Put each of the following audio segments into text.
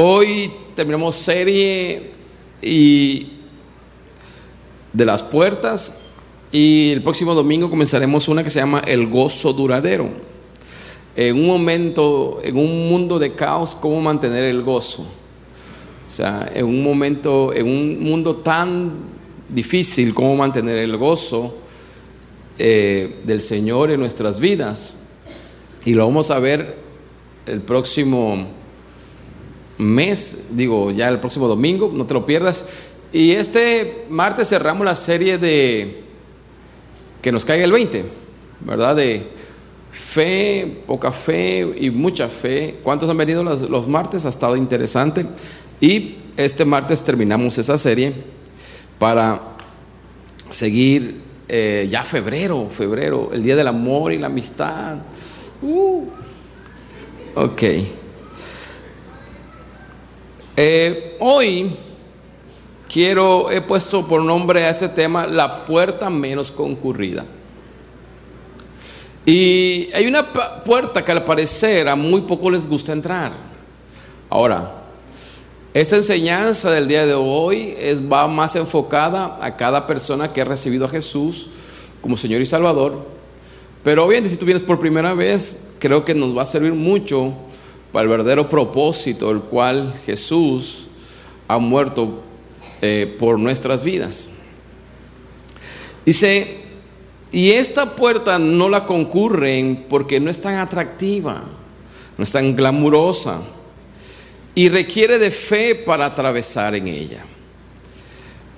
Hoy terminamos serie y de las puertas y el próximo domingo comenzaremos una que se llama El gozo duradero. En un momento, en un mundo de caos, ¿cómo mantener el gozo? O sea, en un momento, en un mundo tan difícil, ¿cómo mantener el gozo eh, del Señor en nuestras vidas? Y lo vamos a ver el próximo mes, digo, ya el próximo domingo, no te lo pierdas. Y este martes cerramos la serie de que nos caiga el 20, ¿verdad? De fe, poca fe y mucha fe. ¿Cuántos han venido los, martes? Ha estado interesante. Y este martes terminamos esa serie para seguir eh, ya febrero, febrero, el Día del Amor y la Amistad. Uh. Ok. Eh, hoy quiero, he puesto por nombre a este tema la puerta menos concurrida. Y hay una puerta que al parecer a muy poco les gusta entrar. Ahora, esta enseñanza del día de hoy es, va más enfocada a cada persona que ha recibido a Jesús como Señor y Salvador. Pero obviamente si tú vienes por primera vez, creo que nos va a servir mucho para el verdadero propósito, el cual Jesús ha muerto eh, por nuestras vidas. Dice, y esta puerta no la concurren porque no es tan atractiva, no es tan glamurosa y requiere de fe para atravesar en ella.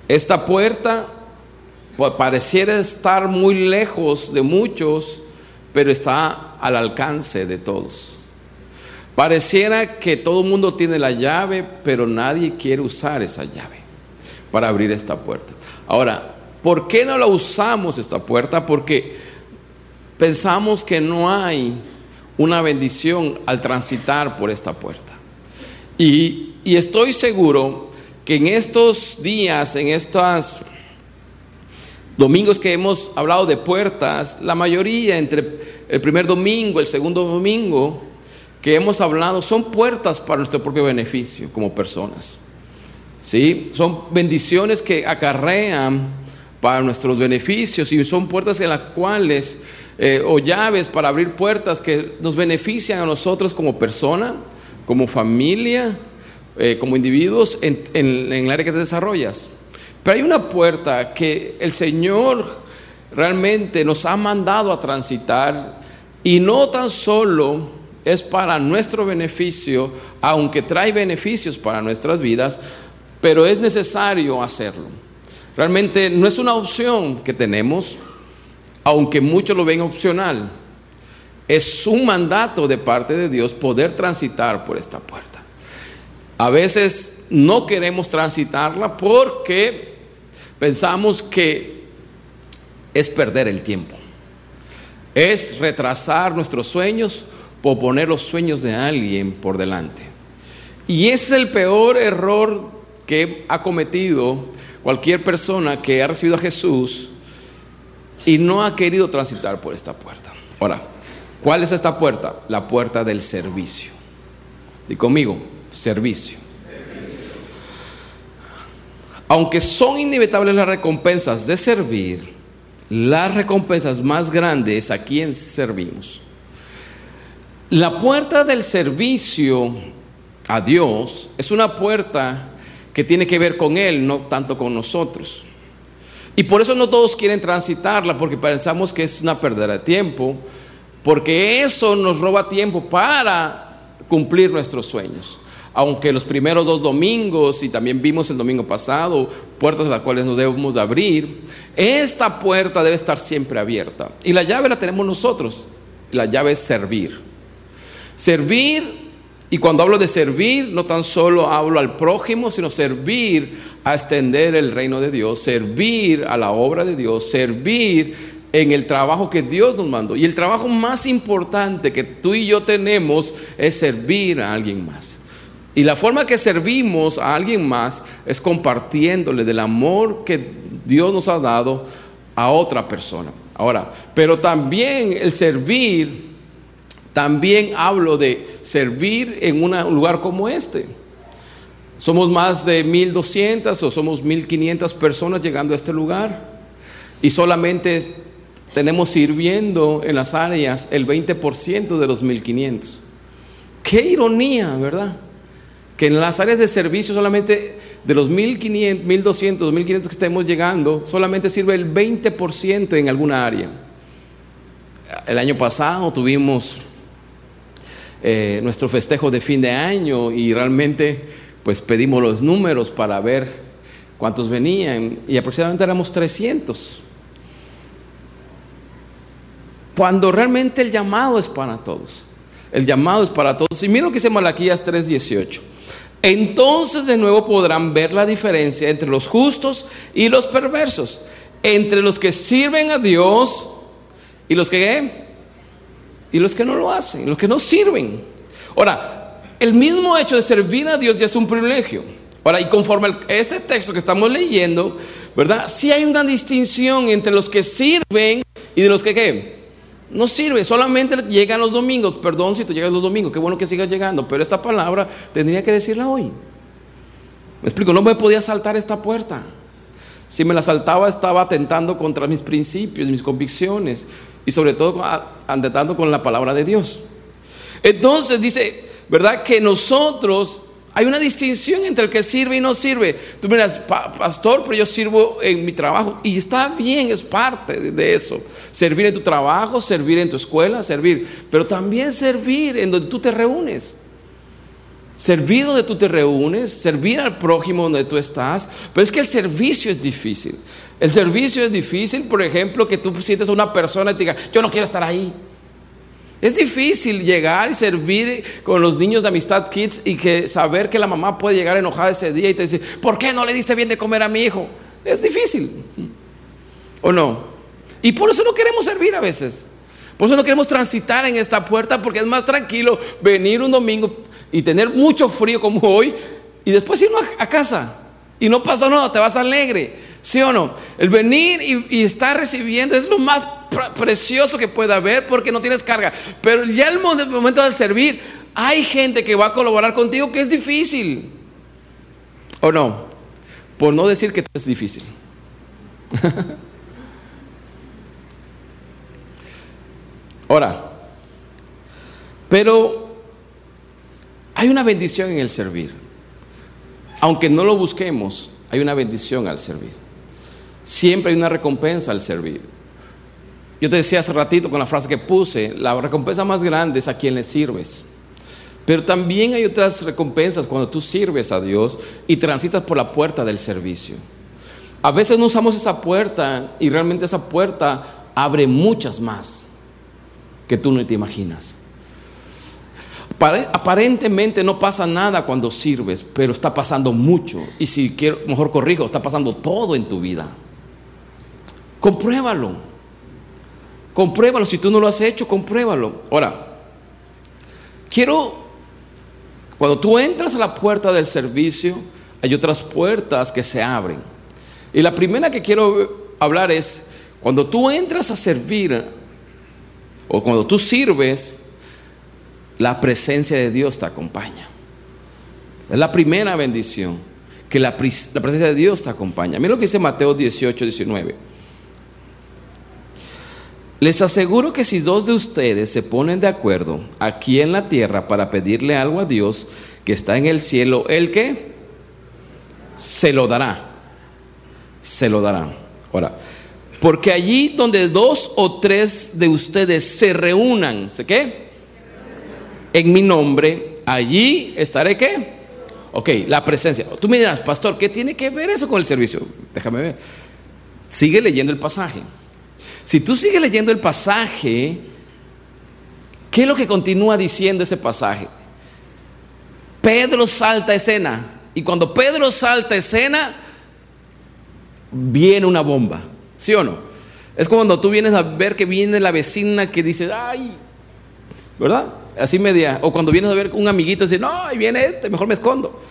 Esta puerta pareciera estar muy lejos de muchos, pero está al alcance de todos. Pareciera que todo el mundo tiene la llave, pero nadie quiere usar esa llave para abrir esta puerta. Ahora, ¿por qué no la usamos esta puerta? Porque pensamos que no hay una bendición al transitar por esta puerta. Y, y estoy seguro que en estos días, en estos domingos que hemos hablado de puertas, la mayoría entre el primer domingo, el segundo domingo, que hemos hablado son puertas para nuestro propio beneficio como personas. ¿Sí? Son bendiciones que acarrean para nuestros beneficios y son puertas en las cuales, eh, o llaves para abrir puertas que nos benefician a nosotros como persona, como familia, eh, como individuos en, en el área que te desarrollas. Pero hay una puerta que el Señor realmente nos ha mandado a transitar y no tan solo es para nuestro beneficio, aunque trae beneficios para nuestras vidas, pero es necesario hacerlo. Realmente no es una opción que tenemos, aunque muchos lo ven opcional. Es un mandato de parte de Dios poder transitar por esta puerta. A veces no queremos transitarla porque pensamos que es perder el tiempo, es retrasar nuestros sueños por poner los sueños de alguien por delante. Y ese es el peor error que ha cometido cualquier persona que ha recibido a Jesús y no ha querido transitar por esta puerta. Ahora, ¿cuál es esta puerta? La puerta del servicio. Y conmigo, servicio. Aunque son inevitables las recompensas de servir, las recompensas más grandes a quien servimos. La puerta del servicio a Dios es una puerta que tiene que ver con Él, no tanto con nosotros. Y por eso no todos quieren transitarla, porque pensamos que es una pérdida de tiempo, porque eso nos roba tiempo para cumplir nuestros sueños. Aunque los primeros dos domingos, y también vimos el domingo pasado, puertas a las cuales nos debemos abrir, esta puerta debe estar siempre abierta. Y la llave la tenemos nosotros, la llave es servir. Servir, y cuando hablo de servir, no tan solo hablo al prójimo, sino servir a extender el reino de Dios, servir a la obra de Dios, servir en el trabajo que Dios nos mandó. Y el trabajo más importante que tú y yo tenemos es servir a alguien más. Y la forma que servimos a alguien más es compartiéndole del amor que Dios nos ha dado a otra persona. Ahora, pero también el servir también hablo de servir en un lugar como este. Somos más de 1.200 o somos 1.500 personas llegando a este lugar y solamente tenemos sirviendo en las áreas el 20% de los 1.500. Qué ironía, ¿verdad? Que en las áreas de servicio solamente de los 1.500, 1.200, 2.500 que estemos llegando, solamente sirve el 20% en alguna área. El año pasado tuvimos eh, nuestro festejo de fin de año y realmente pues pedimos los números para ver cuántos venían y aproximadamente éramos 300. Cuando realmente el llamado es para todos. El llamado es para todos. Y mira lo que dice Malaquías 3:18. Entonces de nuevo podrán ver la diferencia entre los justos y los perversos, entre los que sirven a Dios y los que y los que no lo hacen, los que no sirven. Ahora, el mismo hecho de servir a Dios ya es un privilegio. Ahora, y conforme a este texto que estamos leyendo, ¿verdad? Sí hay una distinción entre los que sirven y de los que ¿qué? No sirve, solamente llegan los domingos. Perdón si tú llegas los domingos, qué bueno que sigas llegando, pero esta palabra tendría que decirla hoy. Me explico, no me podía saltar esta puerta. Si me la saltaba estaba atentando contra mis principios, mis convicciones y sobre todo atentando con la palabra de Dios. Entonces dice, ¿verdad? Que nosotros hay una distinción entre el que sirve y no sirve. Tú miras, pastor, pero yo sirvo en mi trabajo. Y está bien, es parte de eso. Servir en tu trabajo, servir en tu escuela, servir. Pero también servir en donde tú te reúnes. Servir donde tú te reúnes, servir al prójimo donde tú estás. Pero es que el servicio es difícil. El servicio es difícil, por ejemplo, que tú sientes a una persona y te diga, yo no quiero estar ahí. Es difícil llegar y servir con los niños de Amistad Kids y que saber que la mamá puede llegar enojada ese día y te dice, ¿por qué no le diste bien de comer a mi hijo? Es difícil. ¿O no? Y por eso no queremos servir a veces. Por eso no queremos transitar en esta puerta porque es más tranquilo venir un domingo y tener mucho frío como hoy y después irnos a casa. Y no pasó nada, te vas alegre. ¿Sí o no? El venir y, estar recibiendo es lo más precioso que pueda haber porque no tienes carga. Pero ya el momento del servir, hay gente que va a colaborar contigo que es difícil. ¿O no? Por no decir que es difícil. Ahora, pero hay una bendición en el servir. Aunque no lo busquemos, hay una bendición al servir. Siempre hay una recompensa al servir. Yo te decía hace ratito con la frase que puse, la recompensa más grande es a quien le sirves. Pero también hay otras recompensas cuando tú sirves a Dios y transitas por la puerta del servicio. A veces no usamos esa puerta y realmente esa puerta abre muchas más que tú no te imaginas. Aparentemente no pasa nada cuando sirves, pero está pasando mucho. Y si quiero, mejor corrijo, está pasando todo en tu vida. Compruébalo. Compruébalo, si tú no lo has hecho, compruébalo. Ahora, quiero, cuando tú entras a la puerta del servicio, hay otras puertas que se abren. Y la primera que quiero hablar es, cuando tú entras a servir, o cuando tú sirves, la presencia de Dios te acompaña. Es la primera bendición, que la, presencia de Dios te acompaña. Mira lo que dice Mateo 18, 19. Les aseguro que si dos de ustedes se ponen de acuerdo aquí en la tierra para pedirle algo a Dios que está en el cielo, ¿el qué? Se lo dará. Se lo dará. Ahora, porque allí donde dos o tres de ustedes se reúnan, ¿sé qué? En mi nombre, allí estaré qué? Ok, la presencia. Tú me dirás, pastor, ¿qué tiene que ver eso con el servicio? Déjame ver. Sigue leyendo el pasaje. Si tú sigues leyendo el pasaje, ¿qué es lo que continúa diciendo ese pasaje? Pedro salta escena. Y cuando Pedro salta escena, viene una bomba. ¿Sí o no? Es como cuando tú vienes a ver que viene la vecina que dice, ay, ¿verdad? Así media. O cuando vienes a ver un amiguito y dice, no, ahí viene este, mejor me escondo.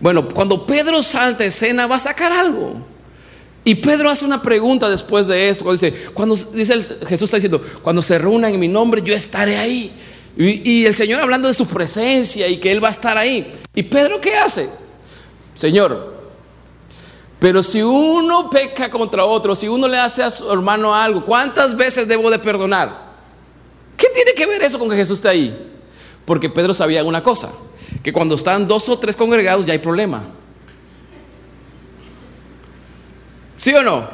Bueno, cuando Pedro salta escena, va a sacar algo. Y Pedro hace una pregunta después de eso. Cuando dice, cuando dice Jesús está diciendo, cuando se reúnan en mi nombre, yo estaré ahí. Y, y, el Señor hablando de su presencia y que Él va a estar ahí. ¿Y Pedro qué hace? Señor, pero si uno peca contra otro, si uno le hace a su hermano algo, ¿cuántas veces debo de perdonar? ¿Qué tiene que ver eso con que Jesús está ahí? Porque Pedro sabía una cosa, que cuando están dos o tres congregados ya hay problema. ¿Sí o no?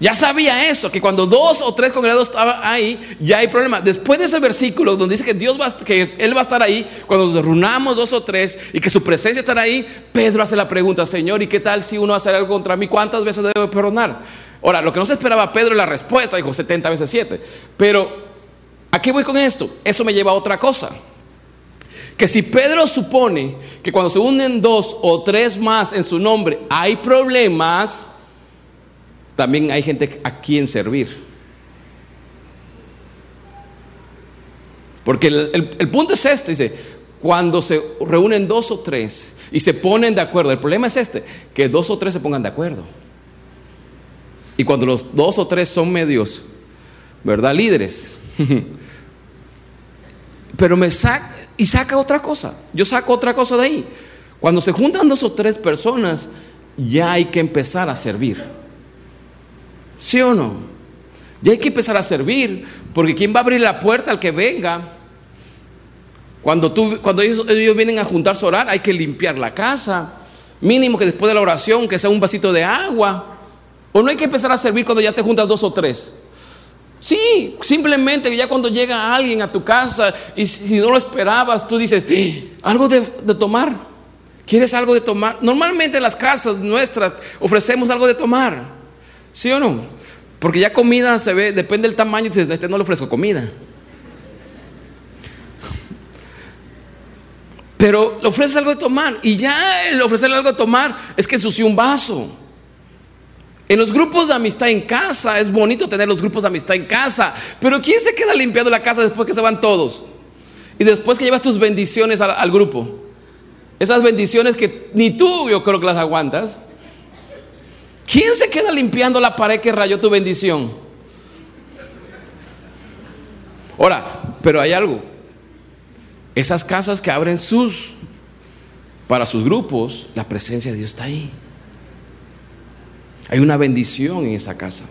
Ya sabía eso, que cuando dos o tres congregados estaban ahí, ya hay problema. Después de ese versículo donde dice que Dios va, que Él va a estar ahí, cuando nos reunamos dos o tres y que su presencia estará ahí, Pedro hace la pregunta, Señor, ¿y qué tal si uno hace algo contra mí? ¿Cuántas veces debo perdonar? Ahora, lo que no se esperaba Pedro es la respuesta, dijo 70 veces 7. Pero, ¿a qué voy con esto? Eso me lleva a otra cosa. Que si Pedro supone que cuando se unen dos o tres más en su nombre hay problemas, también hay gente a quien servir. Porque el, punto es este, dice, cuando se reúnen dos o tres y se ponen de acuerdo, el problema es este, que dos o tres se pongan de acuerdo. Y cuando los dos o tres son medios, ¿verdad? Líderes. Pero me saca, y saca otra cosa, yo saco otra cosa de ahí. Cuando se juntan dos o tres personas, ya hay que empezar a servir. ¿Sí o no? Ya hay que empezar a servir, porque ¿quién va a abrir la puerta al que venga? Cuando, tú, cuando ellos, vienen a juntarse a orar, hay que limpiar la casa. Mínimo que después de la oración, que sea un vasito de agua. O no hay que empezar a servir cuando ya te juntas dos o tres. Sí, simplemente ya cuando llega alguien a tu casa y si no lo esperabas, tú dices, eh, algo de, de tomar. ¿Quieres algo de tomar? Normalmente en las casas nuestras ofrecemos algo de tomar. ¿Sí o no? Porque ya comida se ve, depende del tamaño, dices, este no le ofrezco comida. Pero le ofreces algo de tomar y ya el ofrecerle algo de tomar es que ensució un vaso. En los grupos de amistad en casa, es bonito tener los grupos de amistad en casa, pero ¿quién se queda limpiando la casa después que se van todos? Y después que llevas tus bendiciones al grupo. Esas bendiciones que ni tú yo creo que las aguantas. ¿Quién se queda limpiando la pared que rayó tu bendición? Ahora, pero hay algo. Esas casas que abren sus, para sus grupos, la presencia de Dios está ahí. Hay una bendición en esa casa.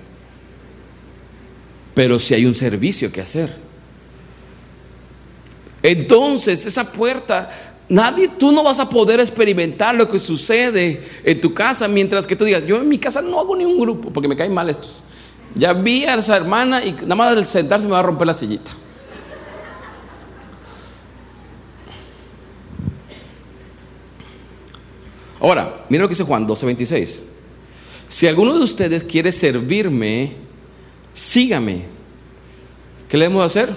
Pero si hay un servicio que hacer. Entonces, esa puerta Nadie, tú no vas a poder experimentar lo que sucede en tu casa mientras que tú digas, yo en mi casa no hago ni un grupo porque me caen mal estos. Ya vi a esa hermana y nada más al sentarse me va a romper la sillita. Ahora, mira lo que dice Juan 12:26. Si alguno de ustedes quiere servirme, sígame. ¿Qué le debemos hacer?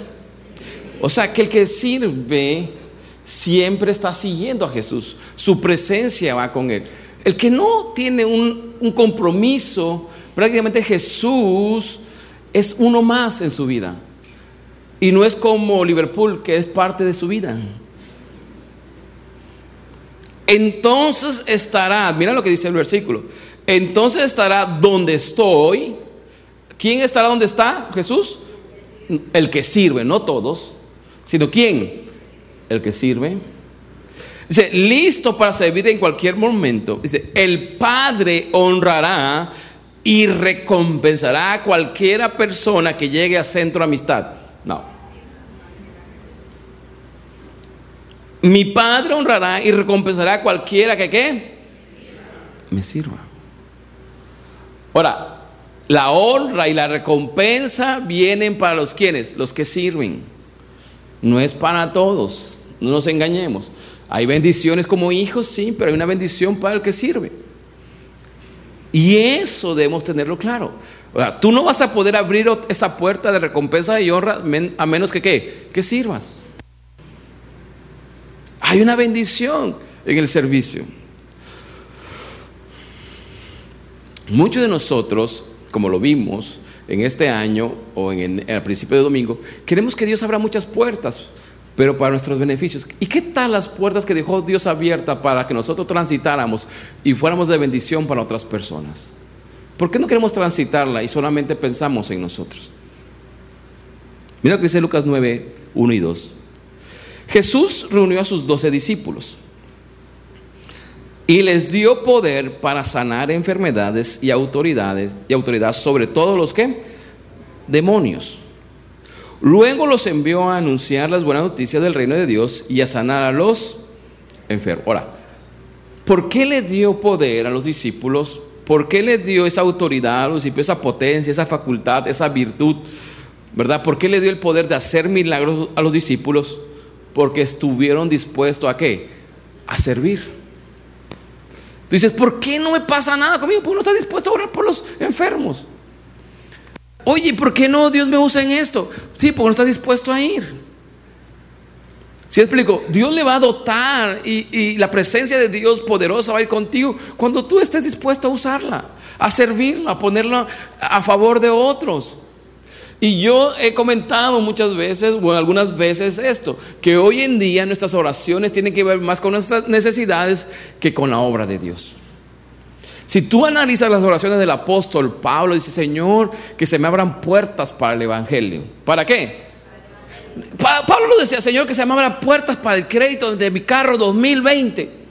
O sea, que el que sirve siempre está siguiendo a Jesús. Su presencia va con él. El que no tiene un, compromiso, prácticamente Jesús es uno más en su vida. Y no es como Liverpool, que es parte de su vida. Entonces estará, mira lo que dice el versículo, entonces estará donde estoy. ¿Quién estará donde está? Jesús. El que sirve, no todos, sino quién? El que sirve. Dice, listo para servir en cualquier momento. Dice, el Padre honrará y recompensará a cualquiera persona que llegue a centro de amistad. No. Mi Padre honrará y recompensará a cualquiera que qué? Me sirva. Ahora, la honra y la recompensa vienen para los quienes, los que sirven. No es para todos. No nos engañemos. Hay bendiciones como hijos, sí, pero hay una bendición para el que sirve. Y eso debemos tenerlo claro. O sea, tú no vas a poder abrir esa puerta de recompensa y honra a menos que ¿qué? Que sirvas. Hay una bendición en el servicio. Muchos de nosotros, como lo vimos en este año o en el, principio de domingo, queremos que Dios abra muchas puertas pero para nuestros beneficios. ¿Y qué tal las puertas que dejó Dios abiertas para que nosotros transitáramos y fuéramos de bendición para otras personas? ¿Por qué no queremos transitarla y solamente pensamos en nosotros? Mira lo que dice Lucas 9, 1 y 2. Jesús reunió a sus doce discípulos y les dio poder para sanar enfermedades y autoridades y autoridad sobre todos los que demonios. Luego los envió a anunciar las buenas noticias del reino de Dios y a sanar a los enfermos. Ahora, ¿por qué le dio poder a los discípulos? ¿Por qué le dio esa autoridad a los discípulos, esa potencia, esa facultad, esa virtud? ¿Verdad? ¿Por qué le dio el poder de hacer milagros a los discípulos? Porque estuvieron dispuestos a qué? A servir. Tú dices, ¿por qué no me pasa nada conmigo? Porque no estás dispuesto a orar por los enfermos. Oye, ¿por qué no Dios me usa en esto? Sí, porque no estás dispuesto a ir. Si explico, Dios le va a dotar y, y, la presencia de Dios poderosa va a ir contigo cuando tú estés dispuesto a usarla, a servirla, a ponerla a favor de otros. Y yo he comentado muchas veces, o algunas veces esto, que hoy en día nuestras oraciones tienen que ver más con nuestras necesidades que con la obra de Dios. Si tú analizas las oraciones del apóstol Pablo, dice, Señor, que se me abran puertas para el Evangelio. ¿Para qué? Pablo lo decía, Señor, que se me abran puertas para el crédito de mi carro 2020.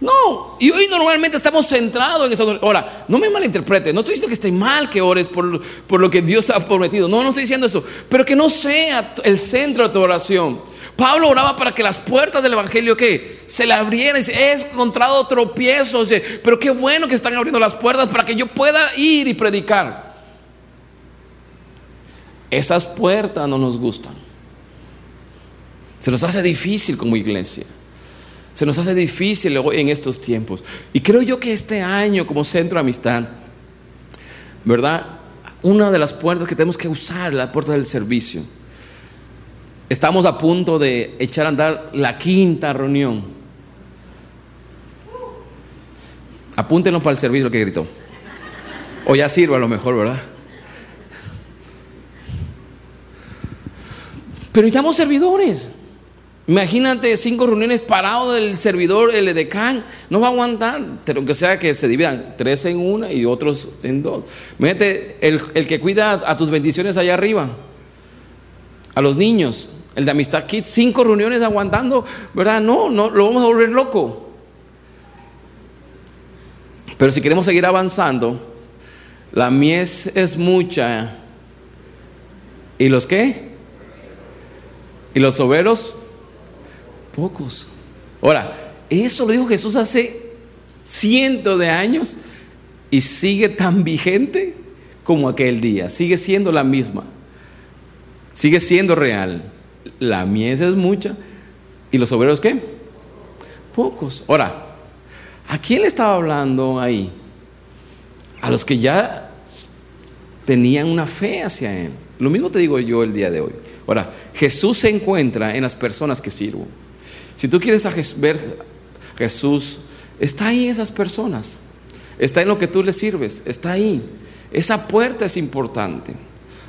No, y hoy normalmente estamos centrados en esa Ahora, no me malinterprete, no estoy diciendo que esté mal que ores por, por, lo que Dios ha prometido, no, no estoy diciendo eso, pero que no sea el centro de tu oración. Pablo oraba para que las puertas del Evangelio que se le abrieran. He encontrado tropiezos, pero qué bueno que están abriendo las puertas para que yo pueda ir y predicar. Esas puertas no nos gustan. Se nos hace difícil como iglesia. Se nos hace difícil en estos tiempos. Y creo yo que este año como centro de amistad, ¿verdad? Una de las puertas que tenemos que usar la puerta del servicio. Estamos a punto de echar a andar la quinta reunión. Apúntenos para el servicio que gritó. O ya sirva a lo mejor, ¿verdad? Pero necesitamos servidores. Imagínate cinco reuniones parados del servidor, el edecán, no va a aguantar, pero que sea que se dividan tres en una y otros en dos. Imagínate el, el que cuida a tus bendiciones allá arriba, a los niños, el de Amistad Kids, cinco reuniones aguantando, ¿verdad? No, no, lo vamos a volver loco. Pero si queremos seguir avanzando, la mies es mucha. ¿Y los qué? ¿Y los soberos? Pocos. Ahora, eso lo dijo Jesús hace cientos de años y sigue tan vigente como aquel día. Sigue siendo la misma. Sigue siendo real la mies es mucha. ¿Y los obreros qué? Pocos. Ahora, ¿a quién le estaba hablando ahí? A los que ya tenían una fe hacia Él. Lo mismo te digo yo el día de hoy. Ahora, Jesús se encuentra en las personas que sirvo. Si tú quieres ver Jesús, está ahí esas personas. Está en lo que tú le sirves. Está ahí. Esa puerta es importante.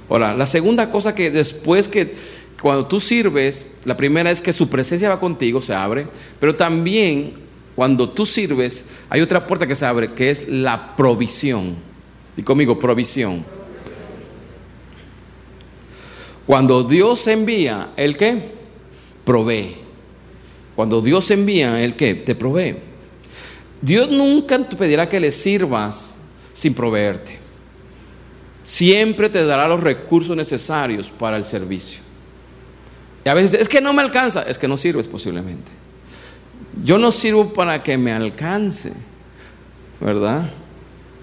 Ahora, la segunda cosa que después que cuando tú sirves, la primera es que su presencia va contigo, se abre, pero también cuando tú sirves, hay otra puerta que se abre, que es la provisión. Y conmigo, provisión. Cuando Dios envía, ¿el qué? Provee. Cuando Dios envía, ¿el qué? Te provee. Dios nunca te pedirá que le sirvas sin proveerte. Siempre te dará los recursos necesarios para el servicio. Y a veces es que no me alcanza, es que no sirves posiblemente. Yo no sirvo para que me alcance, ¿verdad?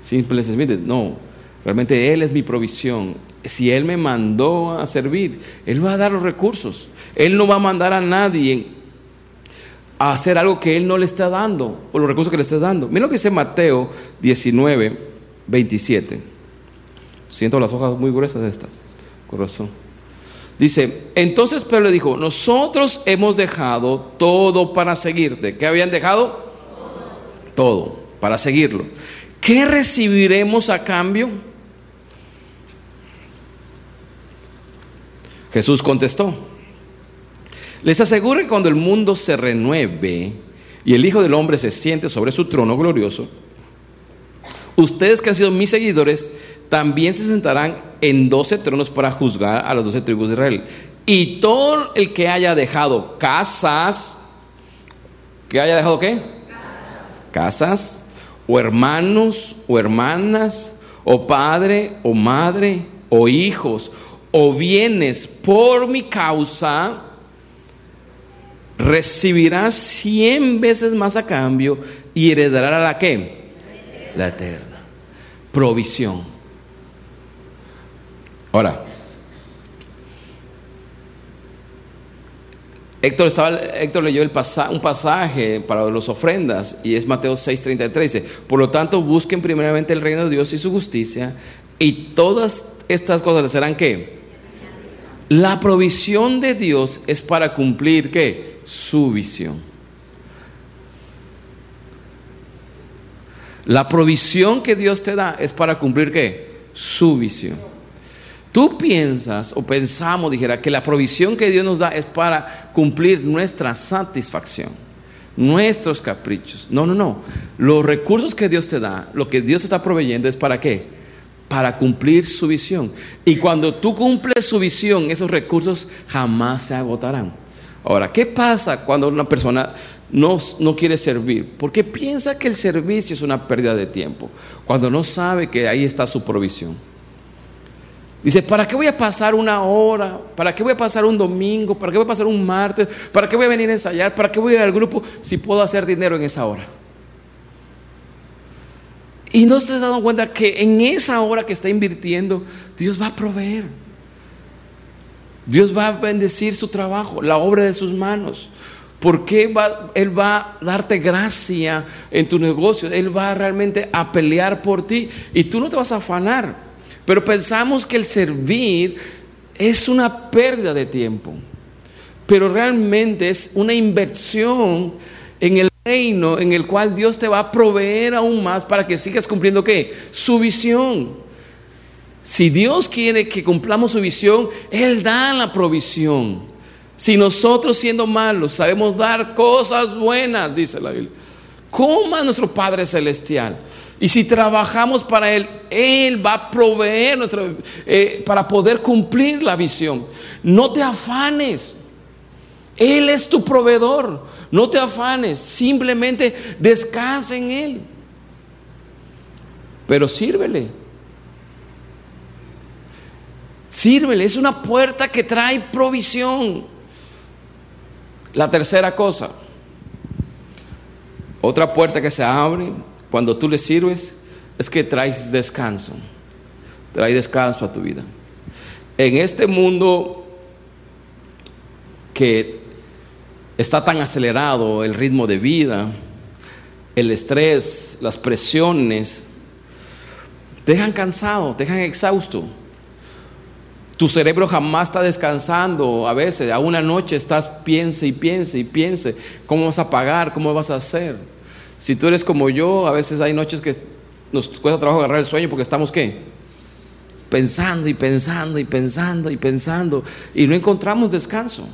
Simplemente, no, realmente Él es mi provisión. Si Él me mandó a servir, Él va a dar los recursos. Él no va a mandar a nadie a hacer algo que Él no le está dando, por los recursos que le está dando. Mira lo que dice Mateo 19, 27. Siento las hojas muy gruesas estas, corazón. Dice, entonces Pedro le dijo, nosotros hemos dejado todo para seguirte. ¿Qué habían dejado? Todo, para seguirlo. ¿Qué recibiremos a cambio? Jesús contestó, les aseguro que cuando el mundo se renueve y el Hijo del Hombre se siente sobre su trono glorioso, ustedes que han sido mis seguidores también se sentarán en doce tronos para juzgar a las doce tribus de Israel. Y todo el que haya dejado casas, que haya dejado qué? casas, o hermanos, o hermanas, o padre, o madre, o hijos, o bienes por mi causa, recibirás cien veces más a cambio y heredará la que? La eterna. Provisión. Ahora, Héctor, estaba, Héctor leyó el un pasaje para las ofrendas y es Mateo 6:33. Dice, por lo tanto busquen primeramente el reino de Dios y su justicia y todas estas cosas serán qué? La provisión de Dios es para cumplir qué? Su visión. La provisión que Dios te da es para cumplir qué? Su visión. Tú piensas o pensamos, dijera, que la provisión que Dios nos da es para cumplir nuestra satisfacción, nuestros caprichos. No, no, no. Los recursos que Dios te da, lo que Dios está proveyendo es para qué? Para cumplir su visión. Y cuando tú cumples su visión, esos recursos jamás se agotarán. Ahora, ¿qué pasa cuando una persona no, no, quiere servir? Porque piensa que el servicio es una pérdida de tiempo, cuando no sabe que ahí está su provisión. Dice, ¿para qué voy a pasar una hora? ¿Para qué voy a pasar un domingo? ¿Para qué voy a pasar un martes? ¿Para qué voy a venir a ensayar? ¿Para qué voy a ir al grupo si puedo hacer dinero en esa hora? Y no te has dado cuenta que en esa hora que está invirtiendo, Dios va a proveer. Dios va a bendecir su trabajo, la obra de sus manos. Porque va, Él va a darte gracia en tu negocio. Él va realmente a pelear por ti. Y tú no te vas a afanar. Pero pensamos que el servir es una pérdida de tiempo. Pero realmente es una inversión en el reino en el cual Dios te va a proveer aún más para que sigas cumpliendo qué? Su visión. Si Dios quiere que cumplamos su visión, Él da la provisión. Si nosotros siendo malos sabemos dar cosas buenas, dice la Biblia, ¿cómo a nuestro Padre Celestial? Y si trabajamos para Él, Él va a proveer eh, para poder cumplir la visión. No te afanes. Él es tu proveedor. No te afanes. Simplemente descansa en Él. Pero sírvele. Sírvele. Es una puerta que trae provisión. La tercera cosa. Otra puerta que se abre cuando tú le sirves, es que traes descanso. Trae descanso a tu vida. En este mundo que está tan acelerado el ritmo de vida, el estrés, las presiones, dejan cansado, dejan exhausto. Tu cerebro jamás está descansando. A veces, a una noche estás piense y piense y piense. ¿Cómo vas a pagar? ¿Cómo vas a hacer? Si tú eres como yo, a veces hay noches que nos cuesta trabajo agarrar el sueño porque estamos qué? Pensando y pensando y pensando y pensando y no encontramos descanso.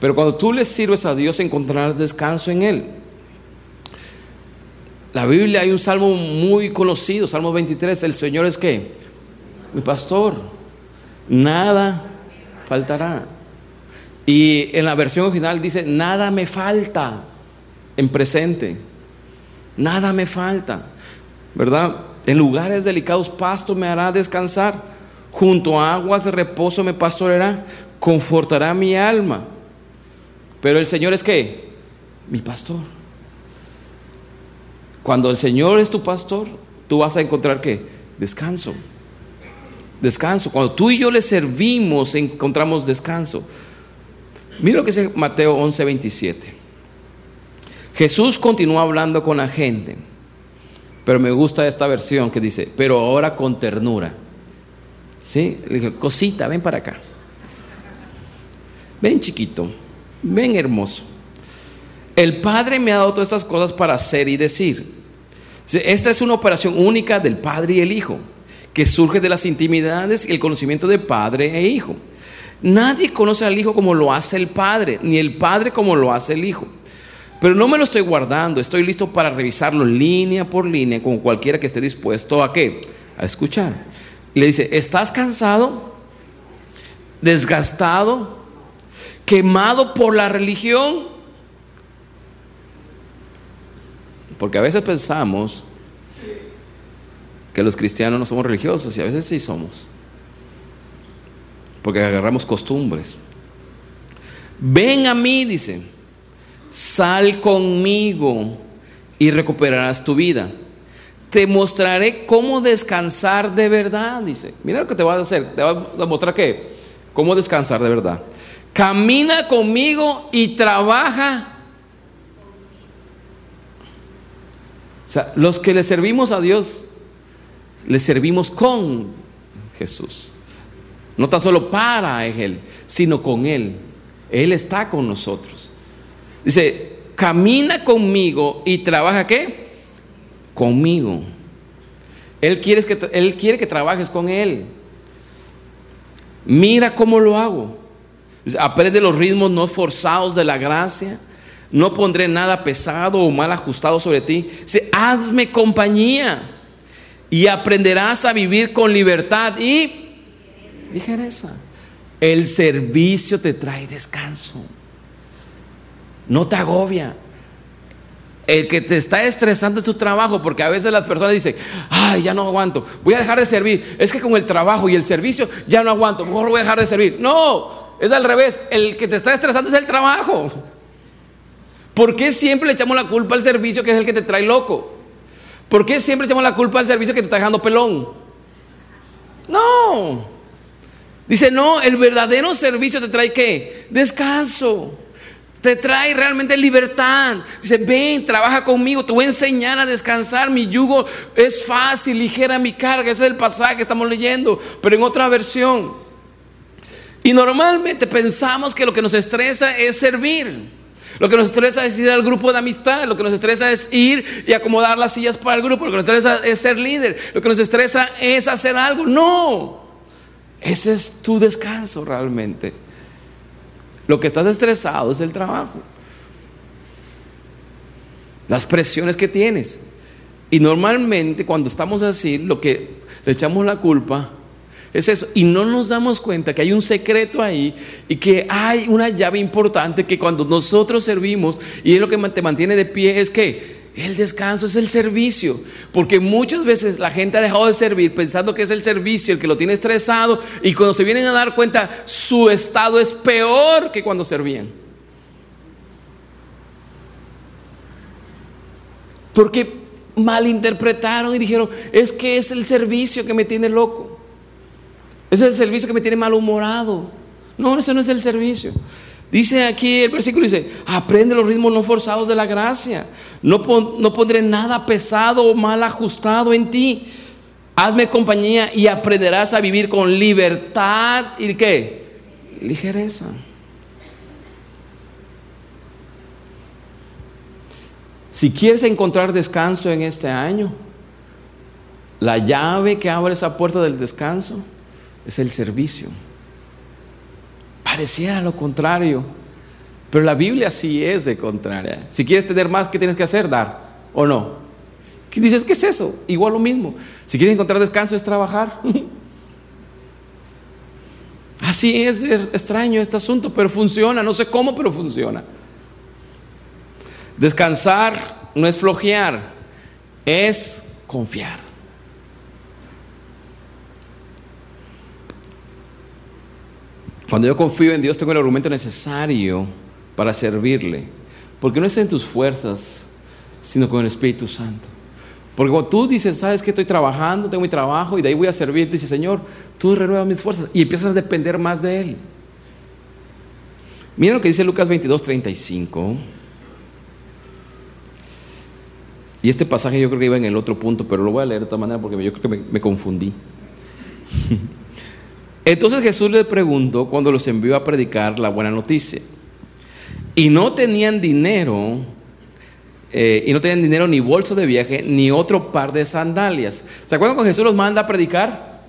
Pero cuando tú le sirves a Dios encontrarás descanso en Él. La Biblia hay un salmo muy conocido, Salmo 23, el Señor es qué? Mi pastor, nada faltará. Y en la versión original dice, nada me falta en presente. Nada me falta, ¿verdad? En lugares delicados pasto me hará descansar, junto a aguas de reposo me pastoreará, confortará mi alma. Pero el Señor es qué? Mi pastor. Cuando el Señor es tu pastor, tú vas a encontrar qué? Descanso. Descanso. Cuando tú y yo le servimos, encontramos descanso. Mira lo que dice Mateo 11, 27. Jesús continúa hablando con la gente, pero me gusta esta versión que dice, pero ahora con ternura. ¿Sí? Le dije, cosita, ven para acá. Ven chiquito, ven hermoso. El Padre me ha dado todas estas cosas para hacer y decir. Esta es una operación única del Padre y el Hijo, que surge de las intimidades y el conocimiento de Padre e Hijo. Nadie conoce al Hijo como lo hace el Padre, ni el Padre como lo hace el Hijo. Pero no me lo estoy guardando, estoy listo para revisarlo línea por línea con cualquiera que esté dispuesto a qué? A escuchar. le dice, ¿estás cansado? ¿Desgastado? ¿Quemado por la religión? Porque a veces pensamos que los cristianos no somos religiosos y a veces sí somos. Porque agarramos costumbres. Ven a mí, dice, sal conmigo y recuperarás tu vida. Te mostraré cómo descansar de verdad, dice. Mira lo que te vas a hacer. Te voy a mostrar qué. Cómo descansar de verdad. Camina conmigo y trabaja. O sea, los que le servimos a Dios, le servimos con Jesús. No tan solo para Él, sino con Él. Él está con nosotros. Dice, camina conmigo y trabaja qué? Conmigo. Él quiere que, él quiere que trabajes con Él. Mira cómo lo hago. Aprende los ritmos no forzados de la gracia. No pondré nada pesado o mal ajustado sobre ti. Dice, hazme compañía y aprenderás a vivir con libertad y ligereza. El servicio te trae descanso. No te agobia. El que te está estresando es tu trabajo, porque a veces las personas dicen, ay, ya no aguanto, voy a dejar de servir. Es que con el trabajo y el servicio ya no aguanto, mejor voy a dejar de servir. No, es al revés. El que te está estresando es el trabajo. ¿Por qué siempre le echamos la culpa al servicio que es el que te trae loco? ¿Por qué siempre echamos la culpa al servicio que te está dejando pelón? No. Dice, no, el verdadero servicio te trae qué? Descanso. Te trae realmente libertad. Dice, ven, trabaja conmigo, te voy a enseñar a descansar. Mi yugo es fácil, ligera mi carga. Ese es el pasaje que estamos leyendo, pero en otra versión. Y normalmente pensamos que lo que nos estresa es servir. Lo que nos estresa es ir al grupo de amistad, lo que nos estresa es ir y acomodar las sillas para el grupo, lo que nos estresa es ser líder, lo que nos estresa es hacer algo. No, ese es tu descanso realmente. Lo que estás estresado es el trabajo, las presiones que tienes. Y normalmente cuando estamos así, lo que le echamos la culpa es eso. Y no nos damos cuenta que hay un secreto ahí y que hay una llave importante que cuando nosotros servimos y es lo que te mantiene de pie es que el descanso es el servicio. Porque muchas veces la gente ha dejado de servir pensando que es el servicio el que lo tiene estresado y cuando se vienen a dar cuenta su estado es peor que cuando servían. Porque malinterpretaron y dijeron, es que es el servicio que me tiene loco. Es el servicio que me tiene malhumorado. No, ese no es el servicio. Dice aquí el versículo, dice, aprende los ritmos no forzados de la gracia. No, no pondré nada pesado o mal ajustado en ti. Hazme compañía y aprenderás a vivir con libertad y qué? Ligereza. Si quieres encontrar descanso en este año, la llave que abre esa puerta del descanso es el servicio. Pareciera lo contrario, pero la Biblia sí es de contraria. Si quieres tener más, ¿qué tienes que hacer? Dar, ¿o no? ¿Qué dices? ¿Qué es eso? Igual lo mismo. Si quieres encontrar descanso es trabajar. Así es, es extraño este asunto, pero funciona. No sé cómo, pero funciona. Descansar no es flojear, es confiar. Cuando yo confío en Dios, tengo el argumento necesario para servirle. Porque no es en tus fuerzas, sino con el Espíritu Santo. Porque cuando tú dices, sabes que estoy trabajando, tengo mi trabajo y de ahí voy a servir, dices, Señor, tú renuevas mis fuerzas y empiezas a depender más de Él. Mira lo que dice Lucas 22, 35. Y este pasaje yo creo que iba en el otro punto, pero lo voy a leer de otra manera porque yo creo que me, me confundí. Entonces Jesús les preguntó cuando los envió a predicar la buena noticia. Y no tenían dinero, eh, y no tenían dinero ni bolso de viaje, ni otro par de sandalias. ¿Se acuerdan cuando Jesús los manda a predicar?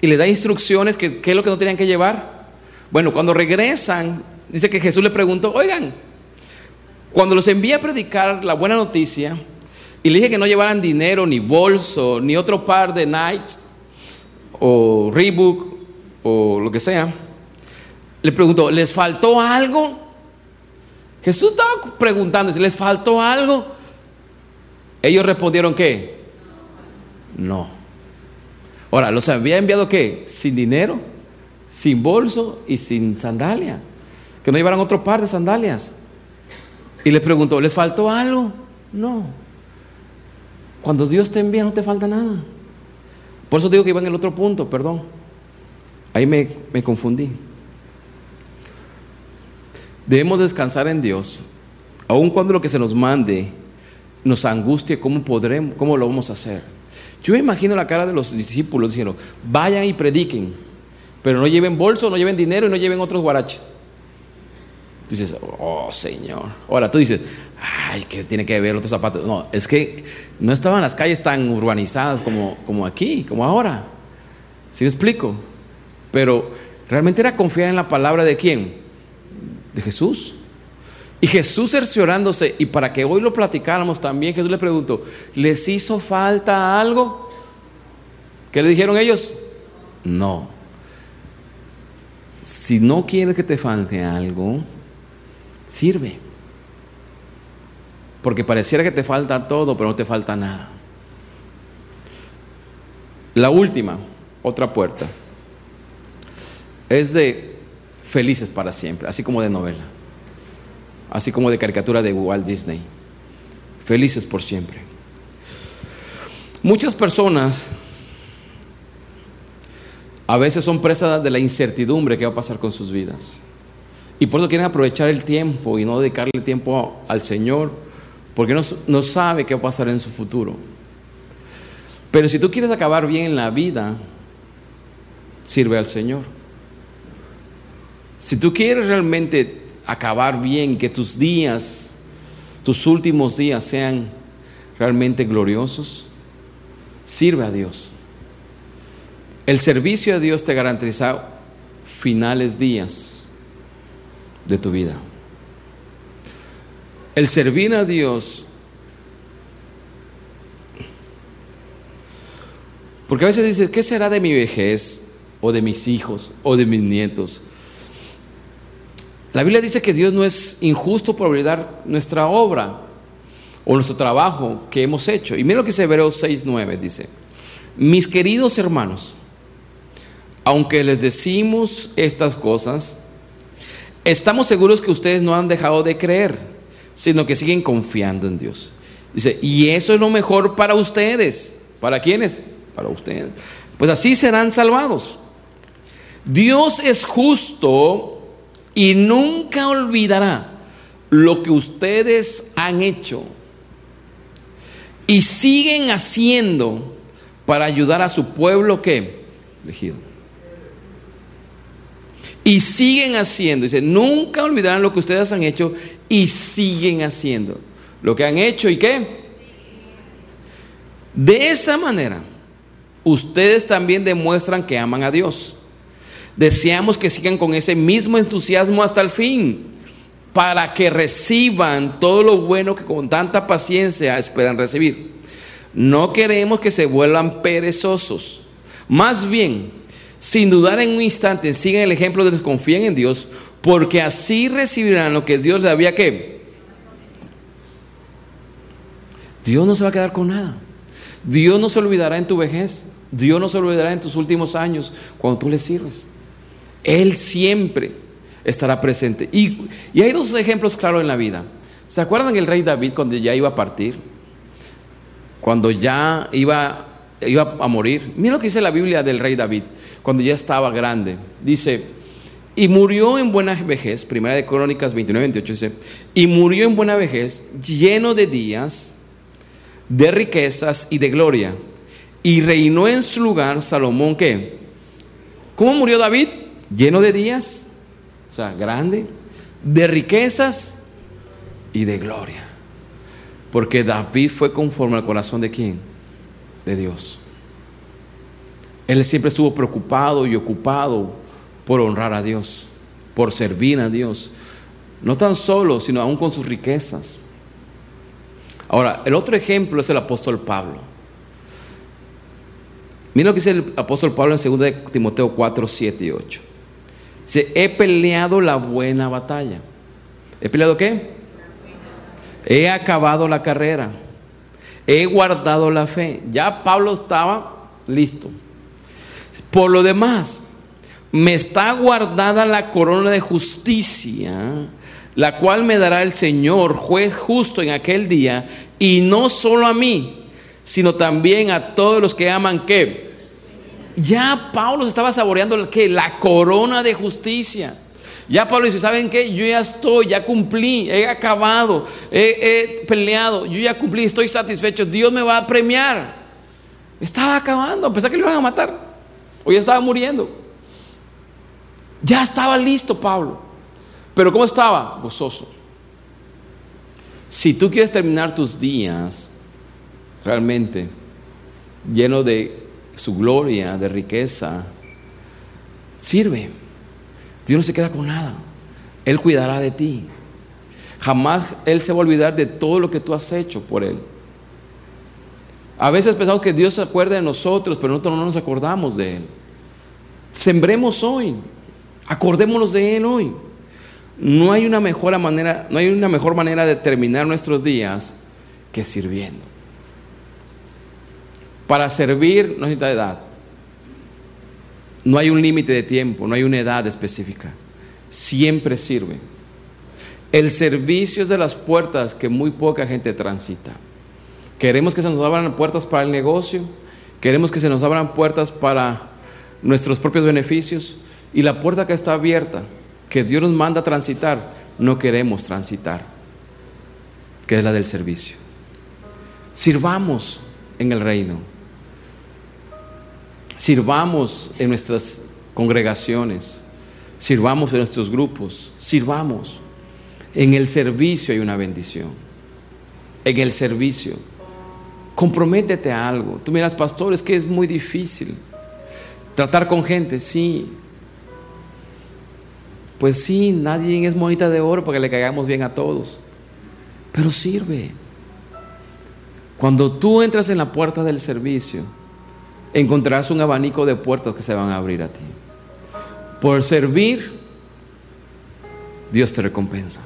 Y le da instrucciones, que, ¿qué es lo que no tenían que llevar? Bueno, cuando regresan, dice que Jesús le preguntó, oigan, cuando los envía a predicar la buena noticia, y le dije que no llevaran dinero, ni bolso, ni otro par de Nike o Reebok o lo que sea, le preguntó, ¿les faltó algo? Jesús estaba preguntando les faltó algo. Ellos respondieron qué? No. Ahora, ¿los había enviado qué? Sin dinero, sin bolso y sin sandalias. Que no llevaran otro par de sandalias. Y le preguntó, ¿les faltó algo? No. Cuando Dios te envía no te falta nada. Por eso digo que iba en el otro punto, perdón. Ahí me, me confundí. Debemos descansar en Dios, aun cuando lo que se nos mande nos angustie, ¿cómo podremos, cómo lo vamos a hacer? Yo me imagino la cara de los discípulos diciendo, vayan y prediquen, pero no lleven bolso, no lleven dinero y no lleven otros guaraches. Dices, oh Señor. Ahora tú dices, ay, que tiene que ver otros zapatos. No, es que no estaban las calles tan urbanizadas como, como aquí, como ahora. ¿Sí me explico? Pero realmente era confiar en la palabra de quién? De Jesús. Y Jesús cerciorándose, y para que hoy lo platicáramos también, Jesús le preguntó, ¿les hizo falta algo? ¿Qué le dijeron ellos? No. Si no quieres que te falte algo, sirve. Porque pareciera que te falta todo, pero no te falta nada. La última, otra puerta, es de felices para siempre, así como de novela así como de caricatura de Walt Disney. Felices por siempre. Muchas personas a veces son presas de la incertidumbre que va a pasar con sus vidas. Y por eso quieren aprovechar el tiempo y no dedicarle tiempo al Señor, porque no, no sabe qué va a pasar en su futuro. Pero si tú quieres acabar bien en la vida, sirve al Señor. Si tú quieres realmente acabar bien, que tus días, tus últimos días sean realmente gloriosos, sirve a Dios. El servicio a Dios te garantiza finales días de tu vida. El servir a Dios, porque a veces dices, ¿qué será de mi vejez o de mis hijos o de mis nietos? La Biblia dice que Dios no es injusto por olvidar nuestra obra o nuestro trabajo que hemos hecho. Y mira lo que dice Hebreos 6:9 dice: Mis queridos hermanos, aunque les decimos estas cosas, estamos seguros que ustedes no han dejado de creer, sino que siguen confiando en Dios. Dice, y eso es lo mejor para ustedes. ¿Para quiénes? Para ustedes. Pues así serán salvados. Dios es justo y nunca olvidará lo que ustedes han hecho y siguen haciendo para ayudar a su pueblo que elegido. Y siguen haciendo, dice, nunca olvidarán lo que ustedes han hecho y siguen haciendo lo que han hecho y qué. De esa manera, ustedes también demuestran que aman a Dios Deseamos que sigan con ese mismo entusiasmo hasta el fin, para que reciban todo lo bueno que con tanta paciencia esperan recibir. No queremos que se vuelvan perezosos. Más bien, sin dudar en un instante, sigan el ejemplo de los que confían en Dios, porque así recibirán lo que Dios les había que. Dios no se va a quedar con nada. Dios no se olvidará en tu vejez. Dios no se olvidará en tus últimos años cuando tú le sirves. Él siempre estará presente. Y, hay dos ejemplos claros en la vida. ¿Se acuerdan el rey David cuando ya iba a partir? Cuando ya iba, iba a morir. Mira lo que dice la Biblia del rey David, cuando ya estaba grande. Dice, y murió en buena vejez, primera de Crónicas 29, 28 dice, y murió en buena vejez, lleno de días, de riquezas y de gloria. Y reinó en su lugar Salomón, ¿qué? ¿Cómo murió David? Lleno de días, o sea, grande, de riquezas y de gloria. Porque David fue conforme al corazón de quién? De Dios. Él siempre estuvo preocupado y ocupado por honrar a Dios, por servir a Dios. No tan solo, sino aún con sus riquezas. Ahora, el otro ejemplo es el apóstol Pablo. Mira lo que dice el apóstol Pablo en 2 Timoteo 4, 7 y 8 he peleado la buena batalla. ¿He peleado qué? He acabado la carrera. he guardado la fe. Ya Pablo estaba listo. Por lo demás, me está guardada la corona de justicia, la cual me dará el Señor, juez justo en aquel día, y no solo a mí, sino también a todos los que aman que. Ya Pablo se estaba saboreando que la corona de justicia. Ya Pablo dice, ¿saben qué? Yo ya estoy, ya cumplí, he acabado, he, peleado, yo ya cumplí, estoy satisfecho, Dios me va a premiar. Estaba acabando, a pesar que lo iban a matar, o ya estaba muriendo. Ya estaba listo Pablo. Pero ¿cómo estaba? Gozoso. Si tú quieres terminar tus días realmente lleno de su gloria, de riqueza, sirve. Dios no se queda con nada. Él cuidará de ti. Jamás Él se va a olvidar de todo lo que tú has hecho por Él. A veces pensamos que Dios se acuerda de nosotros, pero nosotros no nos acordamos de Él. Sembremos hoy. Acordémonos de Él hoy. No hay una mejor manera, no hay una mejor manera de terminar nuestros días que sirviendo. Para servir no necesita edad. No hay un límite de tiempo, no hay una edad específica. Siempre sirve. El servicio es de las puertas que muy poca gente transita. Queremos que se nos abran puertas para el negocio, queremos que se nos abran puertas para nuestros propios beneficios y la puerta que está abierta, que Dios nos manda a transitar, no queremos transitar, que es la del servicio. Sirvamos en el reino. Sirvamos en nuestras congregaciones, sirvamos en nuestros grupos, sirvamos. En el servicio hay una bendición. En el servicio. Comprométete a algo. Tú miras, pastor, es que es muy difícil. Tratar con gente, sí. Pues sí, nadie es monita de oro para que le caigamos bien a todos. Pero sirve. Cuando tú entras en la puerta del servicio, encontrarás un abanico de puertas que se van a abrir a ti. Por servir, Dios te recompensa.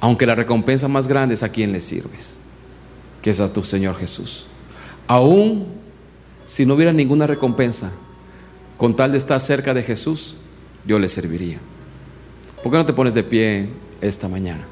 Aunque la recompensa más grande es a quien le sirves, que es a tu Señor Jesús. Aún si no hubiera ninguna recompensa, con tal de estar cerca de Jesús, yo le serviría. ¿Por qué no te pones de pie esta mañana?